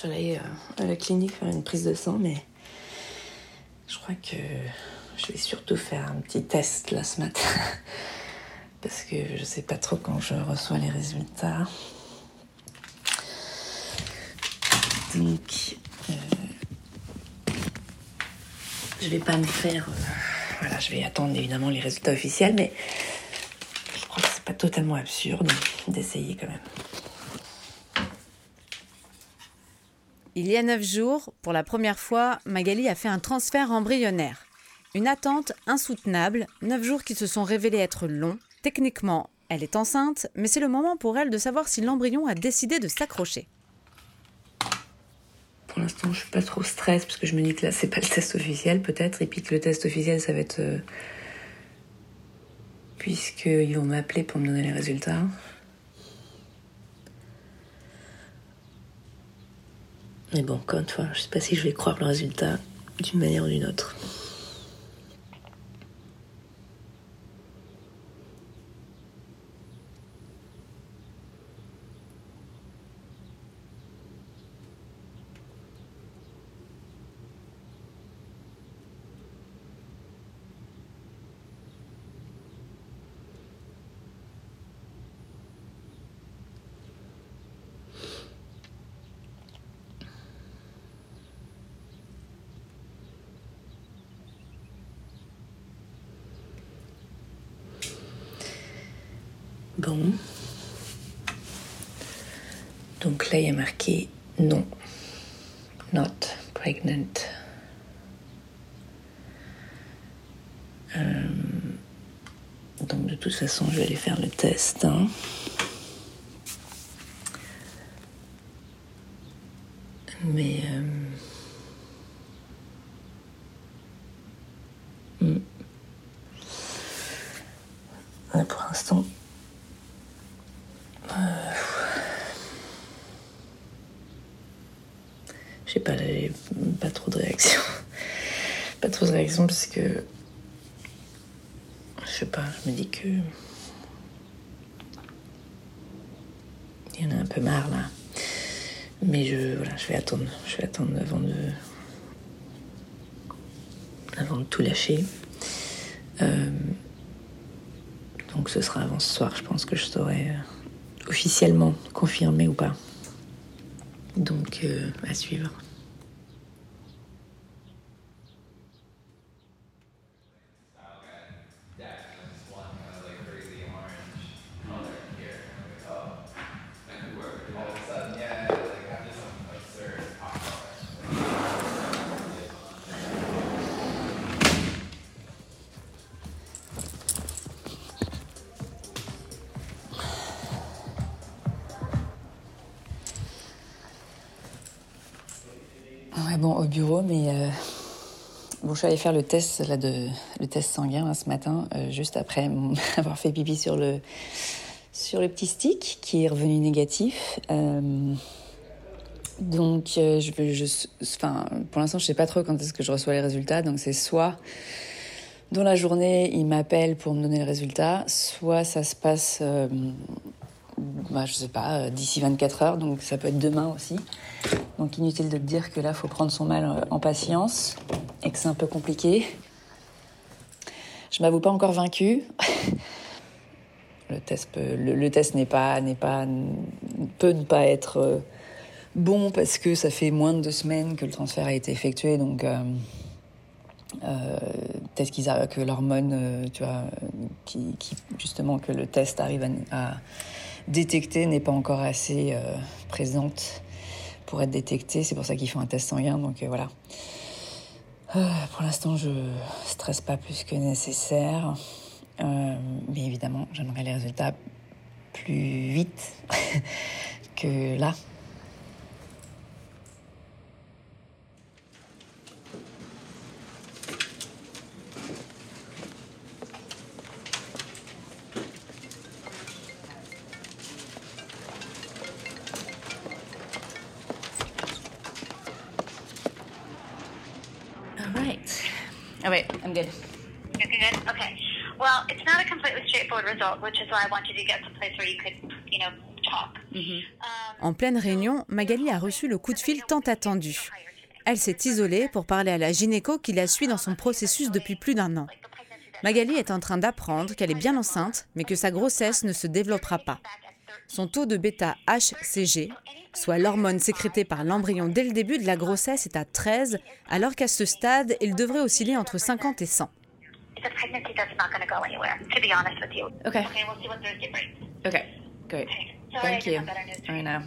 je dois aller à la clinique faire une prise de sang, mais je crois que je vais surtout faire un petit test là ce matin. Parce que je sais pas trop quand je reçois les résultats. Donc, euh, je vais pas me faire. euh, voilà, je vais attendre évidemment les résultats officiels, mais je crois que c'est pas totalement absurde d'essayer quand même. Il y a neuf jours, pour la première fois, Magali a fait un transfert embryonnaire. Une attente insoutenable, neuf jours qui se sont révélés être longs. Techniquement, elle est enceinte, mais c'est le moment pour elle de savoir si l'embryon a décidé de s'accrocher. Pour l'instant, je suis pas trop stress parce que je me dis que là, c'est pas le test officiel, peut-être, et puis que le test officiel, ça va être. euh, Puisqu'ils vont m'appeler pour me donner les résultats. Mais bon, encore une fois, je sais pas si je vais croire le résultat d'une manière ou d'une autre. Donc là, il y a marqué non. Not pregnant. Euh, donc de toute façon, je vais aller faire le test. hein. Mais... euh, hmm. Ouais, pour l'instant, Je sais pas, j'ai pas trop de réaction. pas trop de réaction parce que. Je sais pas, je me dis que. Il y en a un peu marre là. Mais je, voilà, je vais attendre. Je vais attendre avant de. Avant de tout lâcher. Euh, Donc ce sera avant ce soir, je pense que je saurai euh, officiellement confirmer ou pas. Donc euh, à suivre. Bon, au bureau, mais euh, bon, je suis allée faire le test là de le test sanguin là, ce matin, euh, juste après avoir fait pipi sur le sur le petit stick qui est revenu négatif. Euh, donc, je, enfin, pour l'instant, je sais pas trop quand est-ce que je reçois les résultats. Donc, c'est soit dans la journée, ils m'appellent pour me donner le résultat, soit ça se passe, euh, bah, je sais pas, d'ici 24 heures. Donc, ça peut être demain aussi. Donc inutile de te dire que là, faut prendre son mal euh, en patience et que c'est un peu compliqué. Je m'avoue pas encore vaincue. le test, peut- le, test n'est pas, n'est pas, peut ne pas être euh, bon parce que ça fait moins de deux semaines que le transfert a été effectué, donc. euh, peut-être qu'ils que l'hormone, tu vois, qui, justement que le test arrive à, à détecter n'est pas encore assez présente pour être détectée. C'est pour ça qu'ils font un test sanguin. Donc euh, voilà. Euh, pour l'instant, je stresse pas plus que nécessaire. Euh, mais évidemment, j'aimerais les résultats plus vite que là. I'm good. You're good? Okay. Well, it's not a completely straightforward result, which is why I wanted you to get someplace where you could, you know, En pleine réunion, Magali a reçu le coup de fil tant attendu. Elle s'est isolée pour parler à la gynéco qui la suit dans son processus depuis plus d'un an. Magali est en train d'apprendre qu'elle est bien enceinte, mais que sa grossesse ne se développera pas. Son taux de bêta-HCG, soit l'hormone sécrétée par l'embryon dès le début de la grossesse, est à 13, alors qu'à ce stade, il devrait osciller entre 50 et 100. Okay. Okay, great. Thank you. I know.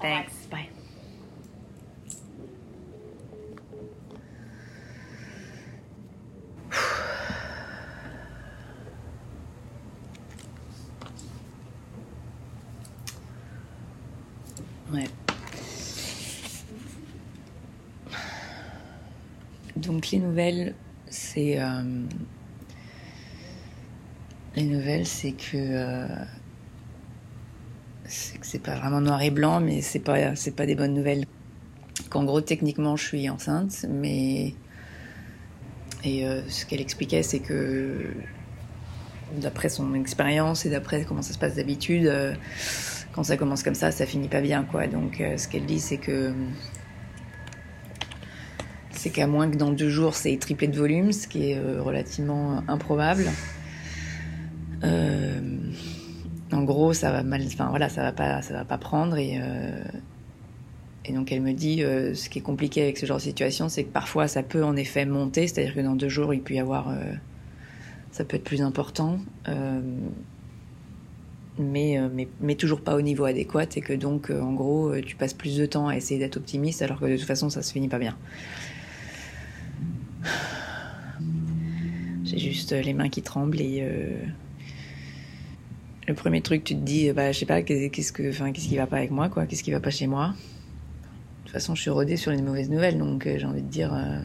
Thanks. Bye. Ouais. Nouvelles, c'est euh, les nouvelles, c'est que euh, c'est pas vraiment noir et blanc, mais c'est pas c'est pas des bonnes nouvelles. Qu'en gros techniquement je suis enceinte, mais et euh, ce qu'elle expliquait, c'est que d'après son expérience et d'après comment ça se passe d'habitude, euh, quand ça commence comme ça, ça finit pas bien, quoi. Donc, ce qu'elle dit, c'est que c'est qu'à moins que dans deux jours, c'est triplé de volume, ce qui est relativement improbable. en gros, ça va mal, enfin voilà, ça va pas, ça va pas prendre et et donc elle me dit, euh, ce qui est compliqué avec ce genre de situation, c'est que parfois ça peut en effet monter, c'est-à-dire que dans deux jours il peut y avoir, euh, ça peut être plus important, euh, mais, mais, mais, toujours pas au niveau adéquat, et que donc en gros tu passes plus de temps à essayer d'être optimiste alors que de toute façon ça se finit pas bien. J'ai juste les mains qui tremblent et le premier truc tu te dis, bah je sais pas, qu'est-ce que, enfin qu'est-ce qui va pas avec moi, quoi, qu'est-ce qui va pas chez moi. De toute façon, je suis rodée sur les mauvaises nouvelles, donc euh, j'ai envie de dire. Euh,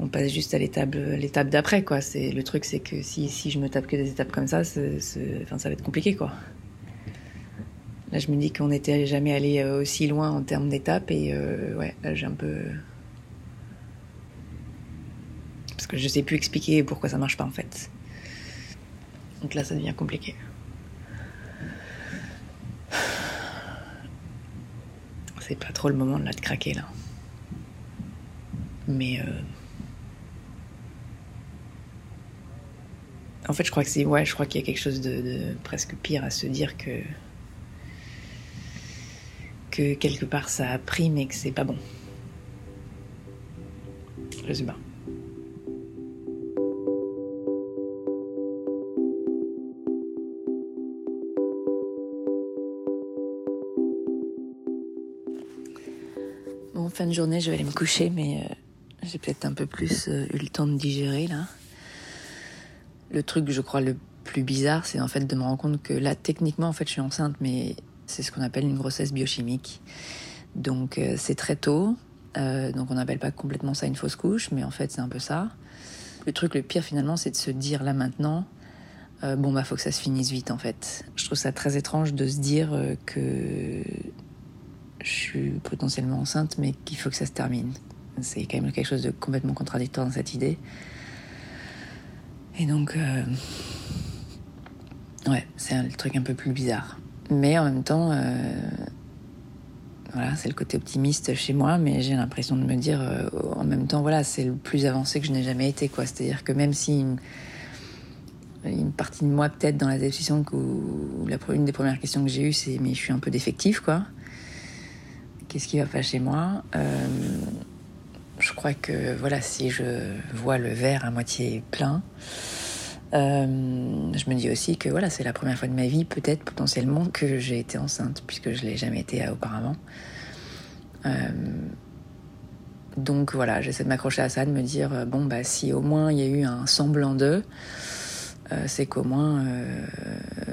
on passe juste à l'étape, l'étape d'après, quoi. C'est, le truc, c'est que si, si je me tape que des étapes comme ça, enfin, ça va être compliqué, quoi. Là, je me dis qu'on n'était jamais allé euh, aussi loin en termes d'étapes, et ouais, j'ai un peu. Parce que je sais plus expliquer pourquoi ça marche pas, en fait. Donc là, ça devient compliqué. c'est pas trop le moment de là de craquer là. Mais euh, en fait, je crois que c'est ouais, je crois qu'il y a quelque chose de, presque pire à se dire que que quelque part ça a pris mais que c'est pas bon. Je sais pas. Fin de journée, je vais aller me coucher, mais euh, j'ai peut-être un peu plus euh, eu le temps de digérer là. Le truc, je crois, le plus bizarre, c'est en fait de me rendre compte que là, techniquement, en fait, je suis enceinte, mais c'est ce qu'on appelle une grossesse biochimique. Donc, euh, c'est très tôt. donc, on n'appelle pas complètement ça une fausse couche, mais en fait, c'est un peu ça. Le truc le pire, finalement, c'est de se dire là maintenant, bon, bah, faut que ça se finisse vite, en fait. Je trouve ça très étrange de se dire que je suis potentiellement enceinte, mais qu'il faut que ça se termine. C'est quand même quelque chose de complètement contradictoire dans cette idée. Et donc, euh, ouais, c'est un truc un peu plus bizarre. Mais en même temps, euh, voilà, c'est le côté optimiste chez moi, mais j'ai l'impression de me dire, euh, en même temps, voilà, c'est le plus avancé que je n'ai jamais été, quoi. C'est-à-dire que même si une, partie de moi, peut-être dans la décision, où, la, une des premières questions que j'ai eues, c'est mais je suis un peu défective, quoi qu'est-ce qui va pas chez moi? Euh, Je crois que voilà, si je vois le verre à moitié plein, euh, je me dis aussi que voilà, c'est la première fois de ma vie, peut-être potentiellement, que j'ai été enceinte, puisque je l'ai jamais été auparavant. Euh, donc voilà, j'essaie de m'accrocher à ça, de me dire bon bah si au moins il y a eu un semblant d'eux, c'est qu'au moins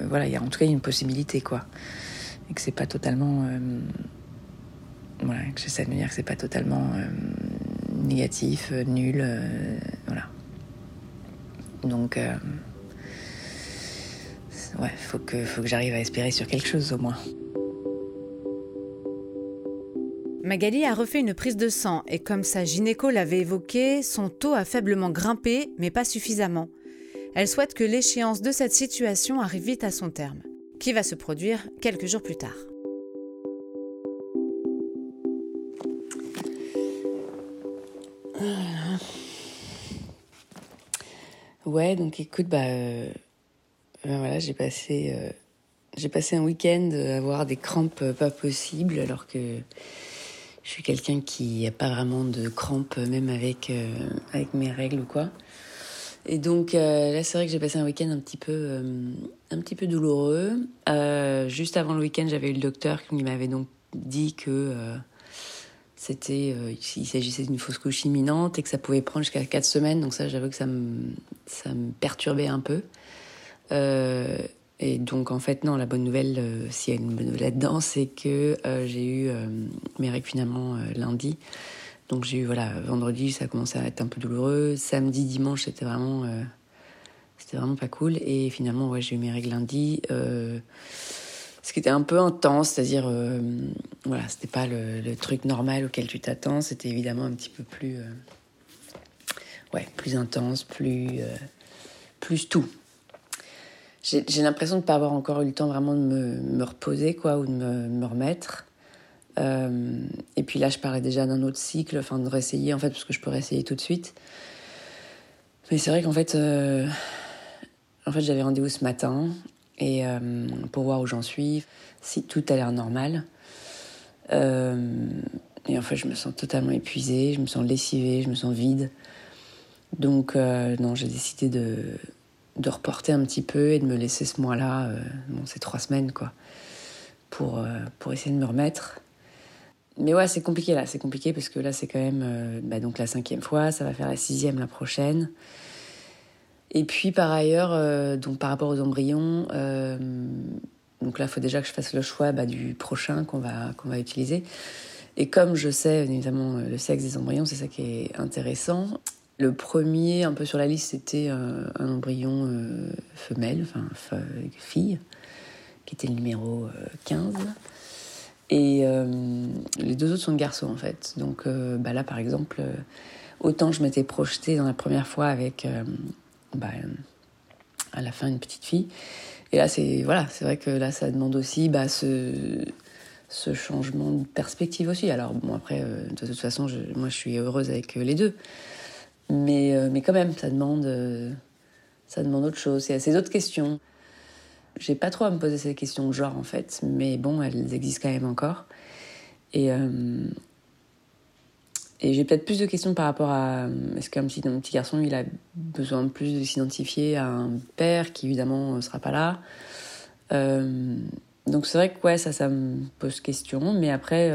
voilà, il y a en tout cas une possibilité quoi, et que c'est pas totalement j'essaie de dire que c'est pas totalement euh, négatif, euh, nul, euh, voilà. Donc, que, faut que j'arrive à espérer sur quelque chose au moins. Magali a refait une prise de sang et comme sa gynéco l'avait évoqué, son taux a faiblement grimpé, mais pas suffisamment. Elle souhaite que l'échéance de cette situation arrive vite à son terme, qui va se produire quelques jours plus tard. Ouais, donc écoute, bah, euh, ben voilà, j'ai passé, euh, j'ai passé un week-end à avoir des crampes pas possibles, alors que je suis quelqu'un qui n'a pas vraiment de crampes, même avec, euh, avec mes règles ou quoi. Et donc là, c'est vrai que j'ai passé un week-end un petit peu, un petit peu douloureux. juste avant le week-end, j'avais eu le docteur qui m'avait donc dit que c'était, il s'agissait d'une fausse couche imminente et que ça pouvait prendre jusqu'à 4 semaines. Donc ça, j'avoue que ça me, ça me perturbait un peu. Euh, et donc en fait non, la bonne nouvelle, euh, s'il y a une bonne nouvelle là-dedans, c'est que euh, j'ai eu mes règles finalement lundi. Donc j'ai eu voilà vendredi, ça a commencé à être un peu douloureux. Samedi, dimanche, c'était vraiment c'était vraiment pas cool. Et finalement ouais, j'ai eu mes règles lundi. Ce qui était un peu intense, c'est-à-dire voilà, c'était pas le, truc normal auquel tu t'attends. C'était évidemment un petit peu plus ouais, plus intense, plus plus tout j'ai l'impression de ne pas avoir encore eu le temps vraiment de me, me reposer, quoi, ou de me, me remettre. Euh, et puis là, je parlais déjà d'un autre cycle, enfin de réessayer, en fait, parce que je peux réessayer tout de suite. Mais c'est vrai qu'en fait, euh, en fait, j'avais rendez-vous ce matin et euh, pour voir où j'en suis, si tout a l'air normal. et en fait, je me sens totalement épuisée, je me sens lessivée, je me sens vide. Donc, non, j'ai décidé de, de reporter un petit peu et de me laisser ce mois-là, euh, bon, c'est trois semaines, quoi, pour, euh, pour essayer de me remettre. Mais ouais, c'est compliqué là, c'est compliqué parce que là, c'est quand même euh, bah, donc la cinquième fois, ça va faire la sixième la prochaine. Et puis par ailleurs, donc par rapport aux embryons, donc là, il faut déjà que je fasse le choix bah, du prochain qu'on va, qu'on va utiliser. Et comme je sais évidemment le sexe des embryons, c'est ça qui est intéressant. Le premier, un peu sur la liste, c'était euh, un embryon euh, femelle, enfin fille, qui était le numéro 15. Euh, Et les deux autres sont de garçons, en fait. Donc bah là, par exemple, autant je m'étais projetée dans la première fois avec, bah, à la fin, une petite fille. Et là, c'est voilà, c'est vrai que là, ça demande aussi bah, ce, ce changement de perspective aussi. Alors, bon, après, de toute façon, moi, je suis heureuse avec les deux. Mais, euh, mais quand même, ça demande, euh, ça demande autre chose. A ces autres questions. J'ai pas trop à me poser ces questions de genre en fait, mais bon, elles existent quand même encore. Et, euh, et j'ai peut-être plus de questions par rapport à est-ce qu'un petit, garçon il a besoin de plus de s'identifier à un père qui évidemment ne sera pas là. donc c'est vrai que ouais, ça, ça me pose question, mais après.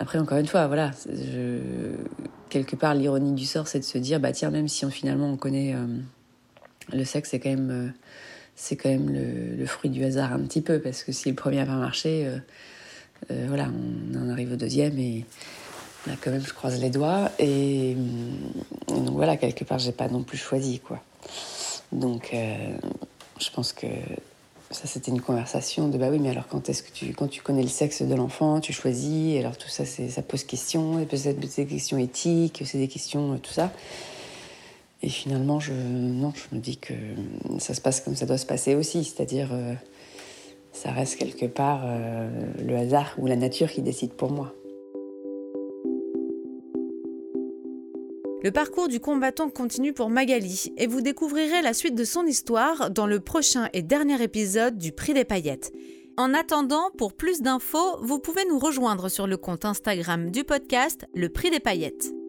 Après, encore une fois, voilà, quelque part, l'ironie du sort, c'est de se dire, bah tiens, même si on, finalement on connaît euh, le sexe, c'est quand même, euh, c'est quand même le, fruit du hasard un petit peu, parce que si le premier n'a pas marché, euh, voilà, on en arrive au deuxième et là, quand même, je croise les doigts et, donc voilà, quelque part, j'ai pas non plus choisi, quoi. Donc, je pense que ça, c'était une conversation de bah oui, mais alors quand est-ce que tu, quand tu connais le sexe de l'enfant, tu choisis, alors tout ça, ça pose question, et peut-être des questions éthiques, c'est des questions, euh, tout ça. Et finalement, je, non, je me dis que ça se passe comme ça doit se passer aussi, c'est-à-dire, euh, ça reste quelque part euh, le hasard ou la nature qui décide pour moi. Le parcours du combattant continue pour Magali et vous découvrirez la suite de son histoire dans le prochain et dernier épisode du Prix des paillettes. En attendant, pour plus d'infos, vous pouvez nous rejoindre sur le compte Instagram du podcast Le Prix des paillettes.